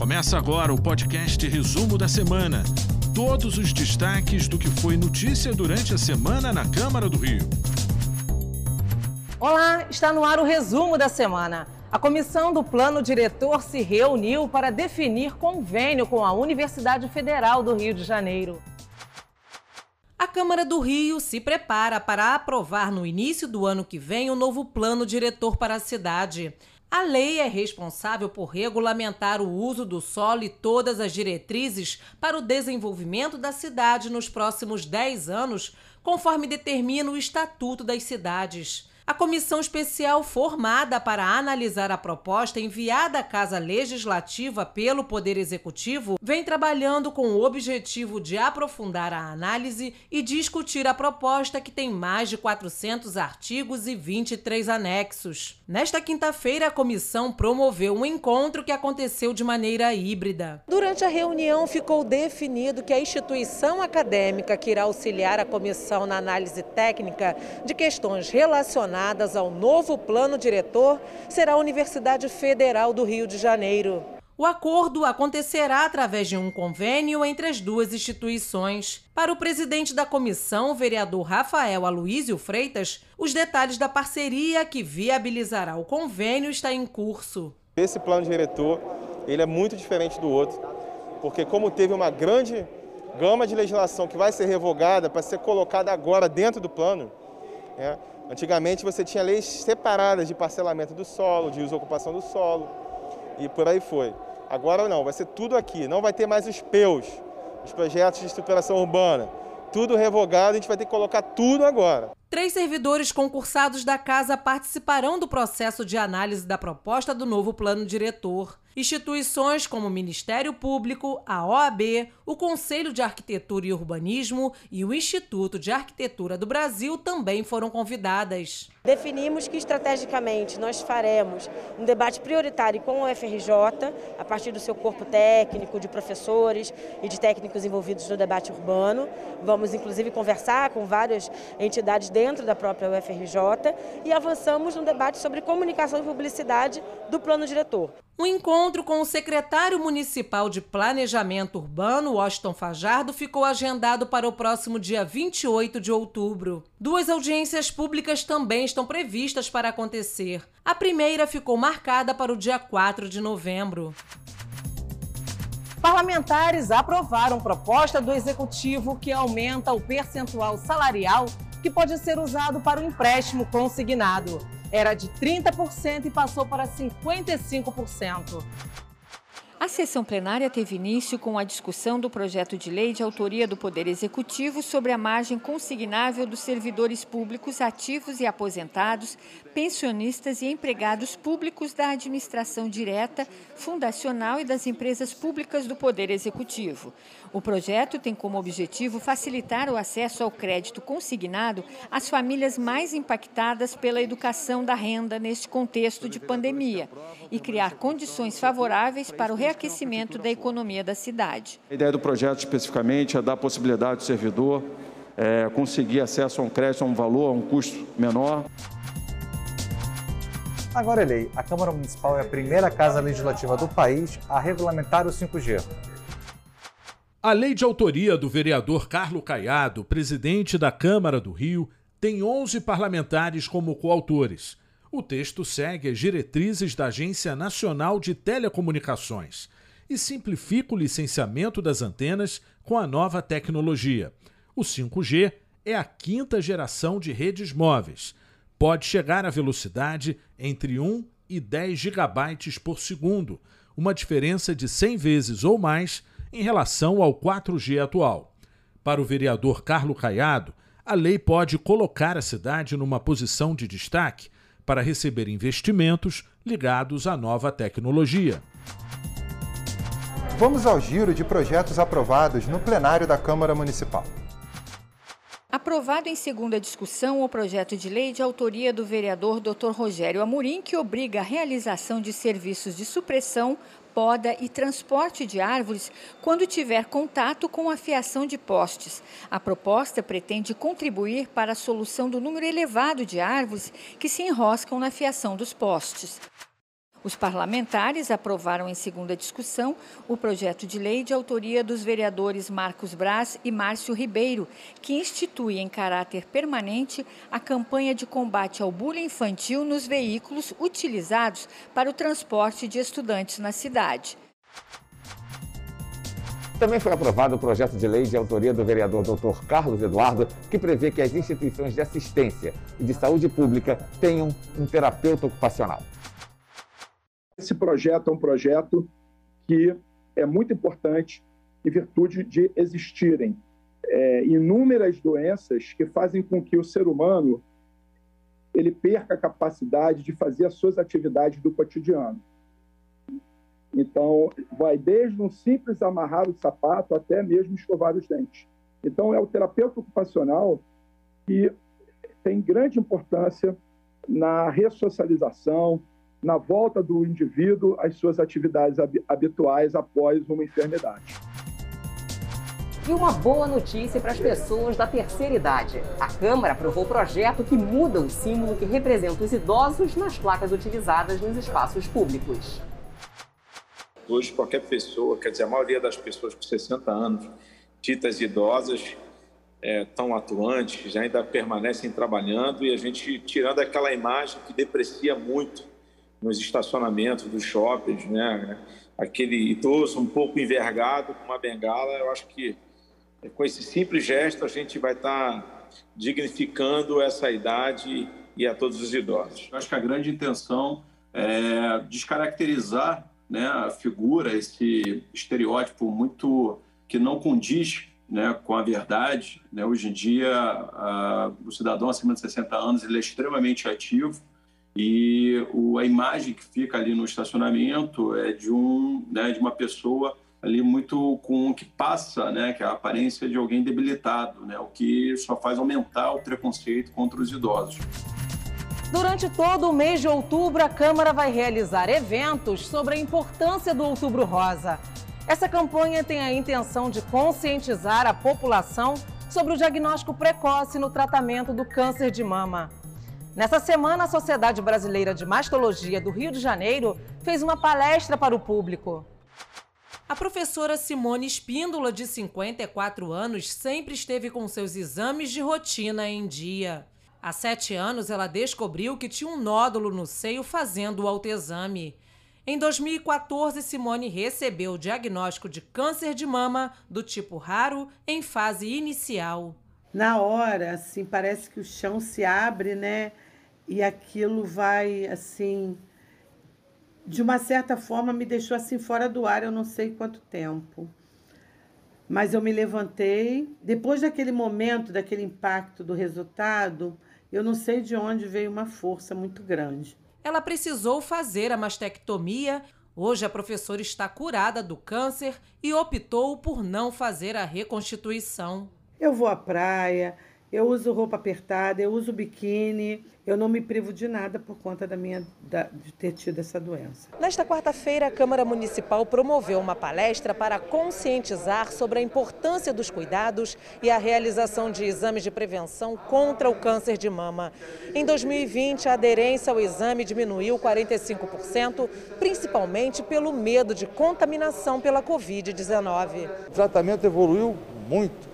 Começa agora o podcast Resumo da Semana. Todos os destaques do que foi notícia durante a semana na Câmara do Rio. Olá, está no ar o resumo da semana. A comissão do plano diretor se reuniu para definir convênio com a Universidade Federal do Rio de Janeiro. A Câmara do Rio se prepara para aprovar no início do ano que vem o novo plano diretor para a cidade. A lei é responsável por regulamentar o uso do solo e todas as diretrizes para o desenvolvimento da cidade nos próximos 10 anos, conforme determina o Estatuto das Cidades. A comissão especial formada para analisar a proposta enviada à Casa Legislativa pelo Poder Executivo vem trabalhando com o objetivo de aprofundar a análise e discutir a proposta que tem mais de 400 artigos e 23 anexos. Nesta quinta-feira, a comissão promoveu um encontro que aconteceu de maneira híbrida. Durante a reunião, ficou definido que a instituição acadêmica que irá auxiliar a comissão na análise técnica de questões relacionadas relacionadas ao novo plano diretor será a Universidade Federal do Rio de Janeiro. O acordo acontecerá através de um convênio entre as duas instituições. Para o presidente da comissão, o vereador Rafael Aloísio Freitas, os detalhes da parceria que viabilizará o convênio está em curso. Esse plano diretor ele é muito diferente do outro, porque como teve uma grande gama de legislação que vai ser revogada para ser colocada agora dentro do plano, é, Antigamente você tinha leis separadas de parcelamento do solo, de uso e ocupação do solo e por aí foi. Agora não, vai ser tudo aqui, não vai ter mais os PEUs, os projetos de estruturação urbana. Tudo revogado, a gente vai ter que colocar tudo agora. Três servidores concursados da casa participarão do processo de análise da proposta do novo plano diretor. Instituições como o Ministério Público, a OAB, o Conselho de Arquitetura e Urbanismo e o Instituto de Arquitetura do Brasil também foram convidadas. Definimos que estrategicamente nós faremos um debate prioritário com o FRJ, a partir do seu corpo técnico, de professores e de técnicos envolvidos no debate urbano. Vamos inclusive conversar com várias entidades dentro da própria UFRJ e avançamos no debate sobre comunicação e publicidade do plano diretor. Um encontro com o secretário municipal de Planejamento Urbano, Washington Fajardo, ficou agendado para o próximo dia 28 de outubro. Duas audiências públicas também estão previstas para acontecer. A primeira ficou marcada para o dia 4 de novembro. Parlamentares aprovaram proposta do executivo que aumenta o percentual salarial que pode ser usado para o empréstimo consignado era de 30% e passou para 55%. A sessão plenária teve início com a discussão do projeto de lei de autoria do Poder Executivo sobre a margem consignável dos servidores públicos ativos e aposentados, pensionistas e empregados públicos da administração direta, fundacional e das empresas públicas do Poder Executivo. O projeto tem como objetivo facilitar o acesso ao crédito consignado às famílias mais impactadas pela educação da renda neste contexto de pandemia e criar condições favoráveis para o reaquecimento da economia da cidade. A ideia do projeto especificamente é dar a possibilidade do servidor é, conseguir acesso a um crédito a um valor, a um custo menor. Agora é lei. A Câmara Municipal é a primeira casa legislativa do país a regulamentar o 5G. A lei de autoria do vereador Carlos Caiado, presidente da Câmara do Rio, tem 11 parlamentares como coautores. O texto segue as diretrizes da Agência Nacional de Telecomunicações e simplifica o licenciamento das antenas com a nova tecnologia. O 5G é a quinta geração de redes móveis. Pode chegar a velocidade entre 1 e 10 gigabytes por segundo, uma diferença de 100 vezes ou mais em relação ao 4G atual. Para o vereador Carlos Caiado, a lei pode colocar a cidade numa posição de destaque para receber investimentos ligados à nova tecnologia. Vamos ao giro de projetos aprovados no plenário da Câmara Municipal. Aprovado em segunda discussão o projeto de lei de autoria do vereador Dr. Rogério Amorim, que obriga a realização de serviços de supressão, poda e transporte de árvores quando tiver contato com a fiação de postes. A proposta pretende contribuir para a solução do número elevado de árvores que se enroscam na fiação dos postes. Os parlamentares aprovaram em segunda discussão o projeto de lei de autoria dos vereadores Marcos Braz e Márcio Ribeiro, que institui em caráter permanente a campanha de combate ao bullying infantil nos veículos utilizados para o transporte de estudantes na cidade. Também foi aprovado o projeto de lei de autoria do vereador Dr. Carlos Eduardo, que prevê que as instituições de assistência e de saúde pública tenham um terapeuta ocupacional. Esse projeto é um projeto que é muito importante em virtude de existirem é, inúmeras doenças que fazem com que o ser humano ele perca a capacidade de fazer as suas atividades do cotidiano. Então, vai desde um simples amarrar o sapato até mesmo escovar os dentes. Então, é o terapeuta ocupacional que tem grande importância na ressocialização, na volta do indivíduo às suas atividades habituais após uma enfermidade. E uma boa notícia para as pessoas da terceira idade. A Câmara aprovou o projeto que muda o símbolo que representa os idosos nas placas utilizadas nos espaços públicos. Hoje, qualquer pessoa, quer dizer, a maioria das pessoas com 60 anos, ditas idosas, estão é, atuantes, ainda permanecem trabalhando e a gente tirando aquela imagem que deprecia muito nos estacionamentos dos shoppings, né? Aquele idoso um pouco envergado com uma bengala, eu acho que com esse simples gesto a gente vai estar tá dignificando essa idade e a todos os idosos. Eu acho que a grande intenção é descaracterizar né, a figura, esse estereótipo muito que não condiz né, com a verdade. Né? Hoje em dia, a, o cidadão acima de 60 anos ele é extremamente ativo, e o, a imagem que fica ali no estacionamento é de um né, de uma pessoa ali muito com que passa né que é a aparência de alguém debilitado né o que só faz aumentar o preconceito contra os idosos Durante todo o mês de outubro, a Câmara vai realizar eventos sobre a importância do Outubro Rosa. Essa campanha tem a intenção de conscientizar a população sobre o diagnóstico precoce no tratamento do câncer de mama. Nessa semana, a Sociedade Brasileira de Mastologia do Rio de Janeiro fez uma palestra para o público. A professora Simone Espíndola, de 54 anos, sempre esteve com seus exames de rotina em dia. Há sete anos, ela descobriu que tinha um nódulo no seio fazendo o autoexame. Em 2014, Simone recebeu o diagnóstico de câncer de mama do tipo raro em fase inicial na hora, assim, parece que o chão se abre, né? E aquilo vai, assim, de uma certa forma me deixou assim fora do ar, eu não sei quanto tempo. Mas eu me levantei. Depois daquele momento, daquele impacto do resultado, eu não sei de onde veio uma força muito grande. Ela precisou fazer a mastectomia. Hoje a professora está curada do câncer e optou por não fazer a reconstituição. Eu vou à praia, eu uso roupa apertada, eu uso biquíni, eu não me privo de nada por conta da minha, da, de ter tido essa doença. Nesta quarta-feira, a Câmara Municipal promoveu uma palestra para conscientizar sobre a importância dos cuidados e a realização de exames de prevenção contra o câncer de mama. Em 2020, a aderência ao exame diminuiu 45%, principalmente pelo medo de contaminação pela Covid-19. O tratamento evoluiu muito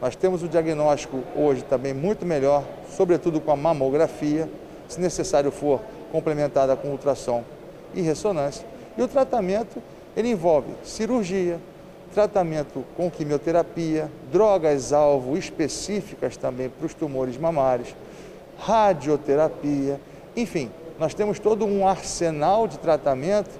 nós temos o diagnóstico hoje também muito melhor, sobretudo com a mamografia, se necessário for complementada com ultrassom e ressonância. E o tratamento, ele envolve cirurgia, tratamento com quimioterapia, drogas-alvo específicas também para os tumores mamários, radioterapia, enfim, nós temos todo um arsenal de tratamento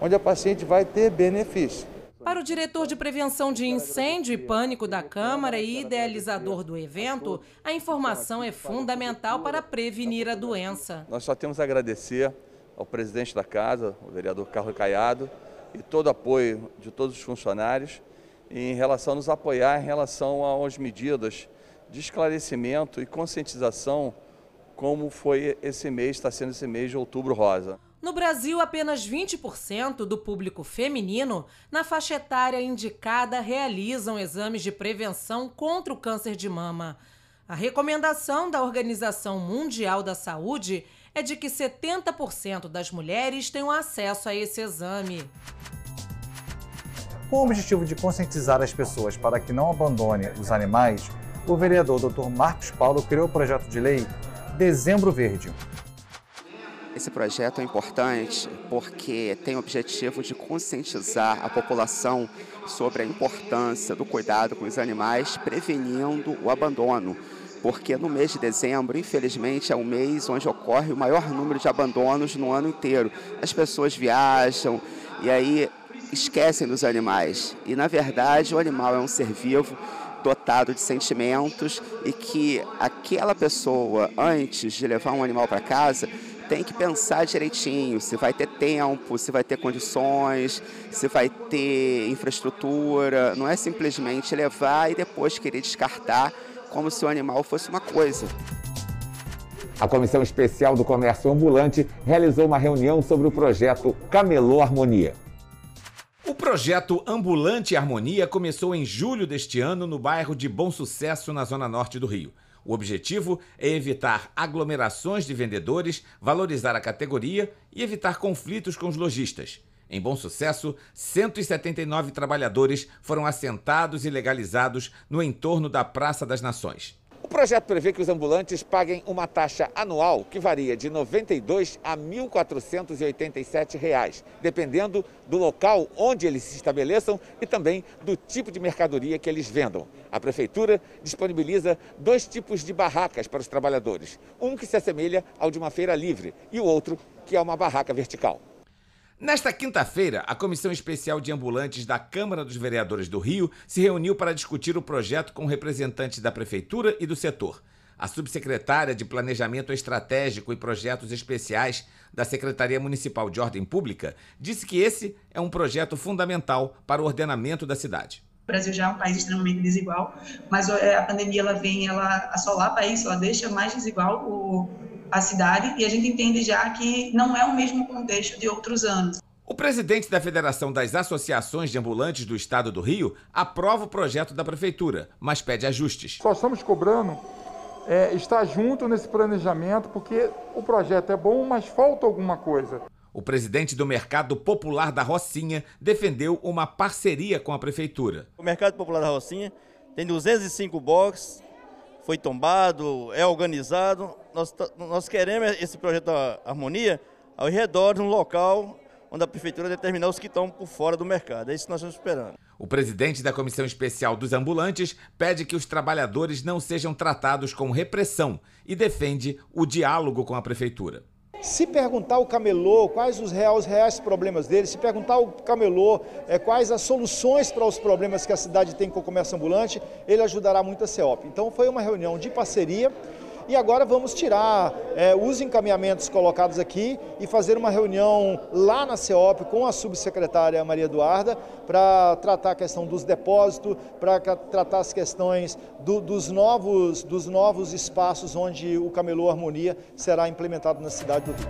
onde a paciente vai ter benefício. Para o diretor de prevenção de incêndio e pânico da Câmara e idealizador do evento, a informação é fundamental para prevenir a doença. Nós só temos a agradecer ao presidente da casa, o vereador Carlos Caiado, e todo o apoio de todos os funcionários em relação a nos apoiar em relação às medidas de esclarecimento e conscientização como foi esse mês, está sendo esse mês de outubro rosa. No Brasil, apenas 20% do público feminino na faixa etária indicada realizam exames de prevenção contra o câncer de mama. A recomendação da Organização Mundial da Saúde é de que 70% das mulheres tenham acesso a esse exame. Com o objetivo de conscientizar as pessoas para que não abandone os animais, o vereador Dr. Marcos Paulo criou o projeto de lei Dezembro Verde. Esse projeto é importante porque tem o objetivo de conscientizar a população sobre a importância do cuidado com os animais, prevenindo o abandono. Porque no mês de dezembro, infelizmente, é o mês onde ocorre o maior número de abandonos no ano inteiro. As pessoas viajam e aí esquecem dos animais. E na verdade, o animal é um ser vivo dotado de sentimentos e que aquela pessoa, antes de levar um animal para casa, tem que pensar direitinho se vai ter tempo, se vai ter condições, se vai ter infraestrutura. Não é simplesmente levar e depois querer descartar como se o animal fosse uma coisa. A Comissão Especial do Comércio Ambulante realizou uma reunião sobre o projeto Camelô Harmonia. O projeto Ambulante Harmonia começou em julho deste ano no bairro de Bom Sucesso, na zona norte do Rio. O objetivo é evitar aglomerações de vendedores, valorizar a categoria e evitar conflitos com os lojistas. Em bom sucesso, 179 trabalhadores foram assentados e legalizados no entorno da Praça das Nações. O projeto prevê que os ambulantes paguem uma taxa anual que varia de R$ 92 a 1.487 reais, dependendo do local onde eles se estabeleçam e também do tipo de mercadoria que eles vendam. A prefeitura disponibiliza dois tipos de barracas para os trabalhadores: um que se assemelha ao de uma feira livre e o outro que é uma barraca vertical. Nesta quinta-feira, a Comissão Especial de Ambulantes da Câmara dos Vereadores do Rio se reuniu para discutir o projeto com representantes da Prefeitura e do setor. A subsecretária de Planejamento Estratégico e Projetos Especiais da Secretaria Municipal de Ordem Pública disse que esse é um projeto fundamental para o ordenamento da cidade. O Brasil já é um país extremamente desigual, mas é, a pandemia ela vem, ela assolapa isso, ela deixa mais desigual o, a cidade e a gente entende já que não é o mesmo contexto de outros anos. O presidente da Federação das Associações de Ambulantes do Estado do Rio aprova o projeto da Prefeitura, mas pede ajustes. Só estamos cobrando é, estar junto nesse planejamento, porque o projeto é bom, mas falta alguma coisa. O presidente do Mercado Popular da Rocinha defendeu uma parceria com a Prefeitura. O Mercado Popular da Rocinha tem 205 boxes, foi tombado, é organizado. Nós, nós queremos esse projeto Harmonia ao redor de um local onde a prefeitura determinar os que estão por fora do mercado. É isso que nós estamos esperando. O presidente da Comissão Especial dos Ambulantes pede que os trabalhadores não sejam tratados com repressão e defende o diálogo com a prefeitura. Se perguntar ao camelô quais os reais, reais problemas dele, se perguntar ao camelô é, quais as soluções para os problemas que a cidade tem com o comércio ambulante, ele ajudará muito a CEOP. Então foi uma reunião de parceria e agora vamos tirar é, os encaminhamentos colocados aqui e fazer uma reunião lá na CEOP com a subsecretária Maria Eduarda para tratar a questão dos depósitos, para tratar as questões do, dos, novos, dos novos espaços onde o Camelô Harmonia será implementado na cidade do Rio.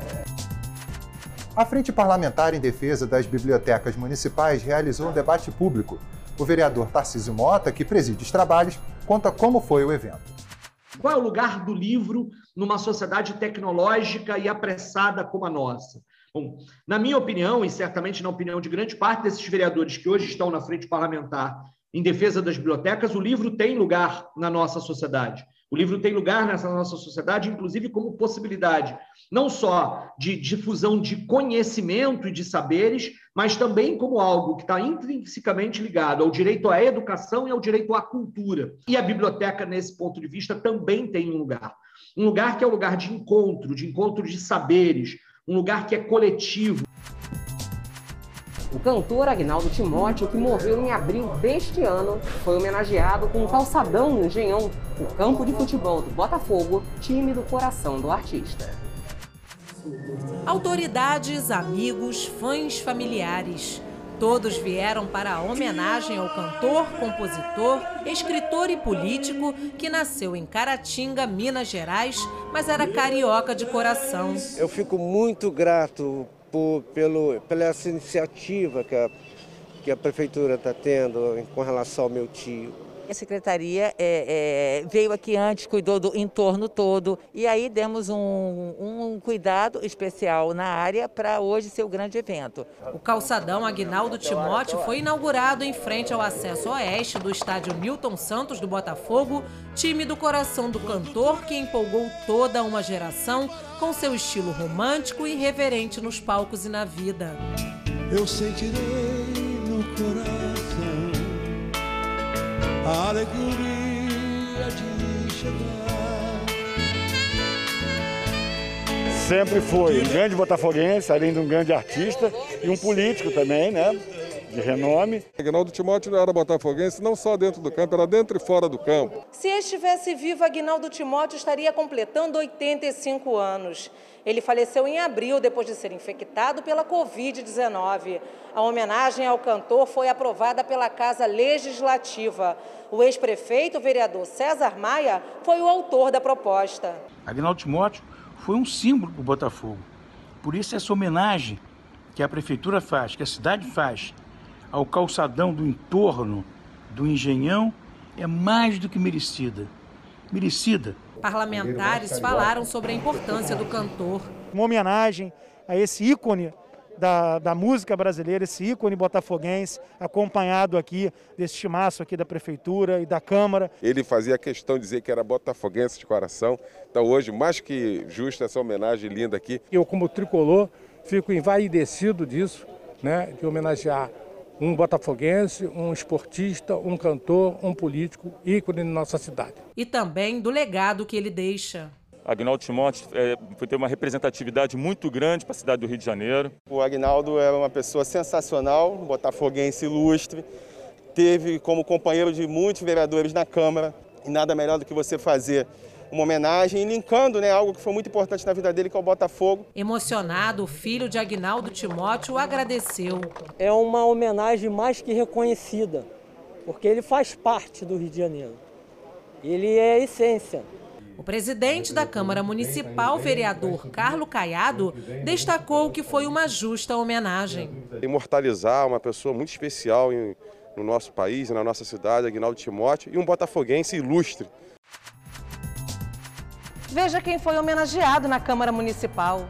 A Frente Parlamentar em Defesa das Bibliotecas Municipais realizou um debate público. O vereador Tarcísio Mota, que preside os trabalhos, conta como foi o evento. Qual é o lugar do livro numa sociedade tecnológica e apressada como a nossa? Bom, na minha opinião, e certamente na opinião de grande parte desses vereadores que hoje estão na frente parlamentar em defesa das bibliotecas, o livro tem lugar na nossa sociedade. O livro tem lugar nessa nossa sociedade, inclusive como possibilidade não só de difusão de conhecimento e de saberes, mas também como algo que está intrinsecamente ligado ao direito à educação e ao direito à cultura. E a biblioteca, nesse ponto de vista, também tem um lugar. Um lugar que é um lugar de encontro, de encontro de saberes, um lugar que é coletivo. O cantor Agnaldo Timóteo, que morreu em abril deste ano, foi homenageado com um calçadão no Engenhão, o campo de futebol do Botafogo, time do coração do artista. Autoridades, amigos, fãs, familiares. Todos vieram para a homenagem ao cantor, compositor, escritor e político que nasceu em Caratinga, Minas Gerais, mas era carioca de coração. Eu fico muito grato por, pelo, pela essa iniciativa que a, que a prefeitura está tendo com relação ao meu tio. A secretaria é, é, veio aqui antes, cuidou do entorno todo e aí demos um, um cuidado especial na área para hoje ser o grande evento. O calçadão Aguinaldo Timóteo foi inaugurado em frente ao acesso oeste do estádio Newton Santos do Botafogo, time do coração do cantor que empolgou toda uma geração com seu estilo romântico e irreverente nos palcos e na vida. Eu sentirei no coração a alegria de chegar. Sempre foi um grande botafoguense, além de um grande artista e um político também, né? De renome. Aguinaldo Timóteo era botafoguense não só dentro do campo, era dentro e fora do campo. Se estivesse vivo, Aguinaldo Timóteo estaria completando 85 anos. Ele faleceu em abril depois de ser infectado pela Covid-19. A homenagem ao cantor foi aprovada pela Casa Legislativa. O ex-prefeito, o vereador César Maia, foi o autor da proposta. Aguinaldo Timóteo foi um símbolo do Botafogo. Por isso, essa homenagem que a prefeitura faz, que a cidade faz, ao calçadão do entorno do Engenhão é mais do que merecida. Merecida. Parlamentares falaram sobre a importância do cantor. Uma homenagem a esse ícone da, da, música brasileira, esse ícone botafoguense, acompanhado aqui desse timaço aqui da Prefeitura e da Câmara. Ele fazia questão de dizer que era botafoguense de coração. Então hoje, mais que justa essa homenagem linda aqui. Eu, como tricolor, fico envaidecido disso, né, de homenagear um botafoguense, um esportista, um cantor, um político, ícone na nossa cidade. E também do legado que ele deixa. Agnaldo Timóteo é, foi ter uma representatividade muito grande para a cidade do Rio de Janeiro. O Agnaldo é uma pessoa sensacional, um botafoguense ilustre, teve como companheiro de muitos vereadores na Câmara, e nada melhor do que você fazer uma homenagem, linkando né, algo que foi muito importante na vida dele, que é o Botafogo. Emocionado, o filho de Agnaldo Timóteo agradeceu. É uma homenagem mais que reconhecida, porque ele faz parte do Rio de Janeiro. Ele é a essência. O presidente da Câmara Municipal, vereador Carlo Caiado, destacou que foi uma justa homenagem. Imortalizar uma pessoa muito especial no nosso país, na nossa cidade, Agnaldo Timóteo, e um botafoguense ilustre. Veja quem foi homenageado na Câmara Municipal.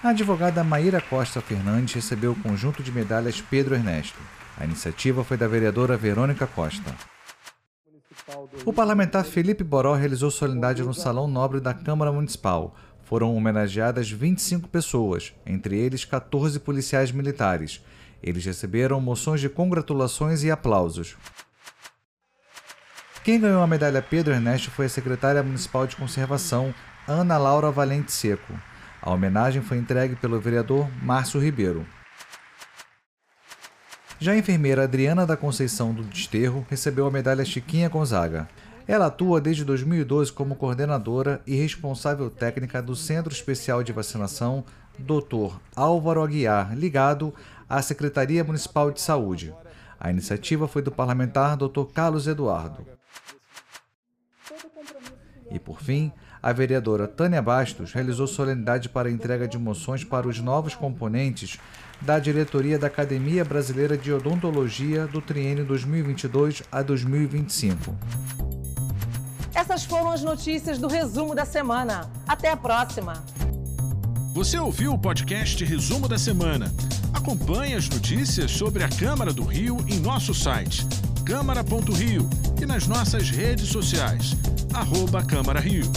A advogada Maíra Costa Fernandes recebeu o conjunto de medalhas Pedro Ernesto. A iniciativa foi da vereadora Verônica Costa. O parlamentar Felipe Boró realizou solenidade no Salão Nobre da Câmara Municipal. Foram homenageadas 25 pessoas, entre eles 14 policiais militares. Eles receberam moções de congratulações e aplausos. Quem ganhou a medalha Pedro Ernesto foi a secretária municipal de conservação, Ana Laura Valente Seco. A homenagem foi entregue pelo vereador Márcio Ribeiro. Já a enfermeira Adriana da Conceição do Desterro recebeu a medalha Chiquinha Gonzaga. Ela atua desde 2012 como coordenadora e responsável técnica do Centro Especial de Vacinação Dr. Álvaro Aguiar, ligado à Secretaria Municipal de Saúde. A iniciativa foi do parlamentar Dr. Carlos Eduardo. E por fim, a vereadora Tânia Bastos realizou solenidade para a entrega de moções para os novos componentes da diretoria da Academia Brasileira de Odontologia do triênio 2022 a 2025. Essas foram as notícias do resumo da semana. Até a próxima. Você ouviu o podcast Resumo da Semana? Acompanhe as notícias sobre a Câmara do Rio em nosso site câmara.rio e nas nossas redes sociais arroba Câmara Rio.